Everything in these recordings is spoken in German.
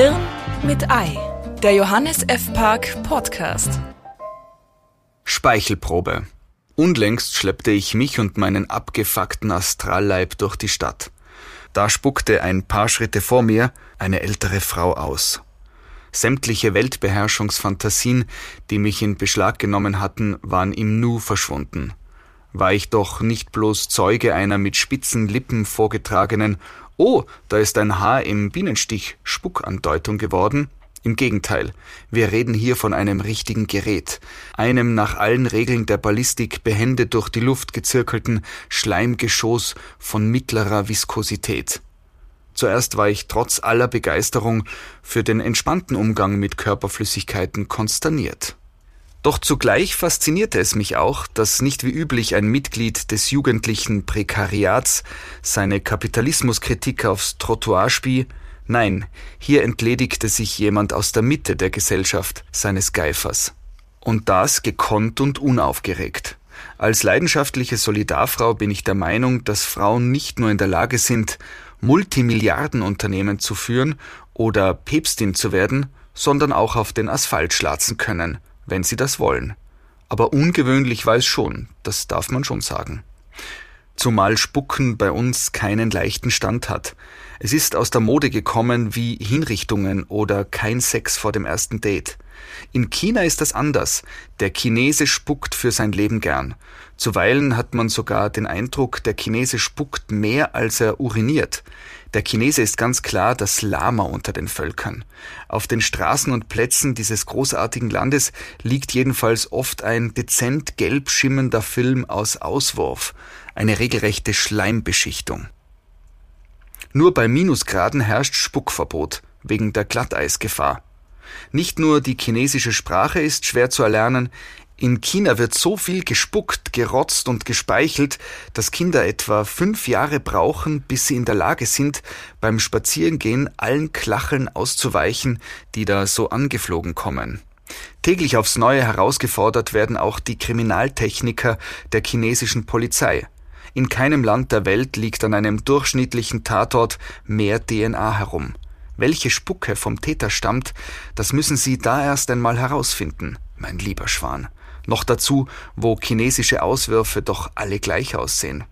Hirn mit Ei, der Johannes F. Park Podcast. Speichelprobe. Unlängst schleppte ich mich und meinen abgefuckten Astralleib durch die Stadt. Da spuckte ein paar Schritte vor mir eine ältere Frau aus. Sämtliche Weltbeherrschungsfantasien, die mich in Beschlag genommen hatten, waren im Nu verschwunden. War ich doch nicht bloß Zeuge einer mit spitzen Lippen vorgetragenen Oh, da ist ein Haar im Bienenstich Spuckandeutung geworden. Im Gegenteil, wir reden hier von einem richtigen Gerät, einem nach allen Regeln der Ballistik behende durch die Luft gezirkelten Schleimgeschoss von mittlerer Viskosität. Zuerst war ich trotz aller Begeisterung für den entspannten Umgang mit Körperflüssigkeiten konsterniert. Doch zugleich faszinierte es mich auch, dass nicht wie üblich ein Mitglied des jugendlichen Prekariats seine Kapitalismuskritik aufs Trottoir spie, nein, hier entledigte sich jemand aus der Mitte der Gesellschaft seines Geifers. Und das gekonnt und unaufgeregt. Als leidenschaftliche Solidarfrau bin ich der Meinung, dass Frauen nicht nur in der Lage sind, Multimilliardenunternehmen zu führen oder Päpstin zu werden, sondern auch auf den Asphalt schlatzen können, wenn sie das wollen. Aber ungewöhnlich war es schon, das darf man schon sagen. Zumal Spucken bei uns keinen leichten Stand hat. Es ist aus der Mode gekommen wie Hinrichtungen oder kein Sex vor dem ersten Date. In China ist das anders. Der Chinese spuckt für sein Leben gern. Zuweilen hat man sogar den Eindruck, der Chinese spuckt mehr als er uriniert. Der Chinese ist ganz klar das Lama unter den Völkern. Auf den Straßen und Plätzen dieses großartigen Landes liegt jedenfalls oft ein dezent gelb schimmernder Film aus Auswurf, eine regelrechte Schleimbeschichtung. Nur bei Minusgraden herrscht Spuckverbot wegen der Glatteisgefahr. Nicht nur die chinesische Sprache ist schwer zu erlernen, in China wird so viel gespuckt, gerotzt und gespeichelt, dass Kinder etwa fünf Jahre brauchen, bis sie in der Lage sind, beim Spazierengehen allen Klacheln auszuweichen, die da so angeflogen kommen. Täglich aufs Neue herausgefordert werden auch die Kriminaltechniker der chinesischen Polizei. In keinem Land der Welt liegt an einem durchschnittlichen Tatort mehr DNA herum. Welche Spucke vom Täter stammt, das müssen Sie da erst einmal herausfinden, mein lieber Schwan. Noch dazu, wo chinesische Auswürfe doch alle gleich aussehen.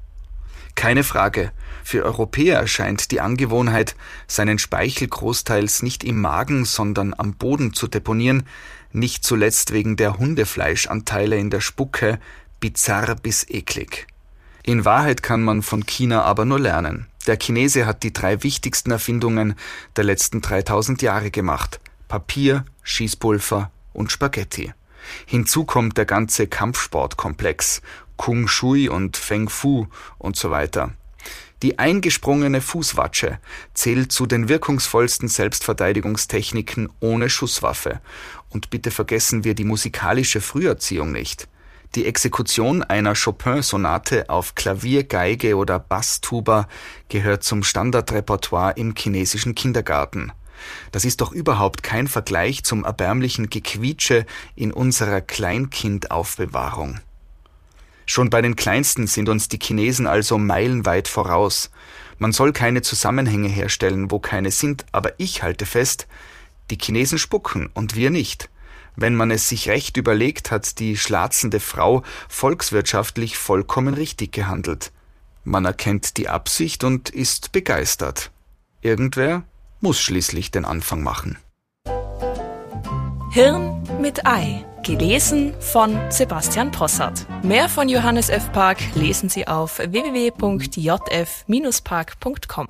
Keine Frage, für Europäer erscheint die Angewohnheit, seinen Speichel großteils nicht im Magen, sondern am Boden zu deponieren, nicht zuletzt wegen der Hundefleischanteile in der Spucke, bizarr bis eklig. In Wahrheit kann man von China aber nur lernen. Der Chinese hat die drei wichtigsten Erfindungen der letzten 3000 Jahre gemacht. Papier, Schießpulver und Spaghetti. Hinzu kommt der ganze Kampfsportkomplex, Kung Shui und Feng Fu und so weiter. Die eingesprungene Fußwatsche zählt zu den wirkungsvollsten Selbstverteidigungstechniken ohne Schusswaffe. Und bitte vergessen wir die musikalische Früherziehung nicht. Die Exekution einer Chopin-Sonate auf Klavier, Geige oder Basstuba gehört zum Standardrepertoire im chinesischen Kindergarten. Das ist doch überhaupt kein Vergleich zum erbärmlichen Gequietsche in unserer Kleinkindaufbewahrung. Schon bei den Kleinsten sind uns die Chinesen also meilenweit voraus. Man soll keine Zusammenhänge herstellen, wo keine sind, aber ich halte fest, die Chinesen spucken und wir nicht. Wenn man es sich recht überlegt, hat die schlatzende Frau volkswirtschaftlich vollkommen richtig gehandelt. Man erkennt die Absicht und ist begeistert. Irgendwer muss schließlich den Anfang machen. Hirn mit Ei. Gelesen von Sebastian Possart. Mehr von Johannes F. Park lesen Sie auf www.jf-park.com.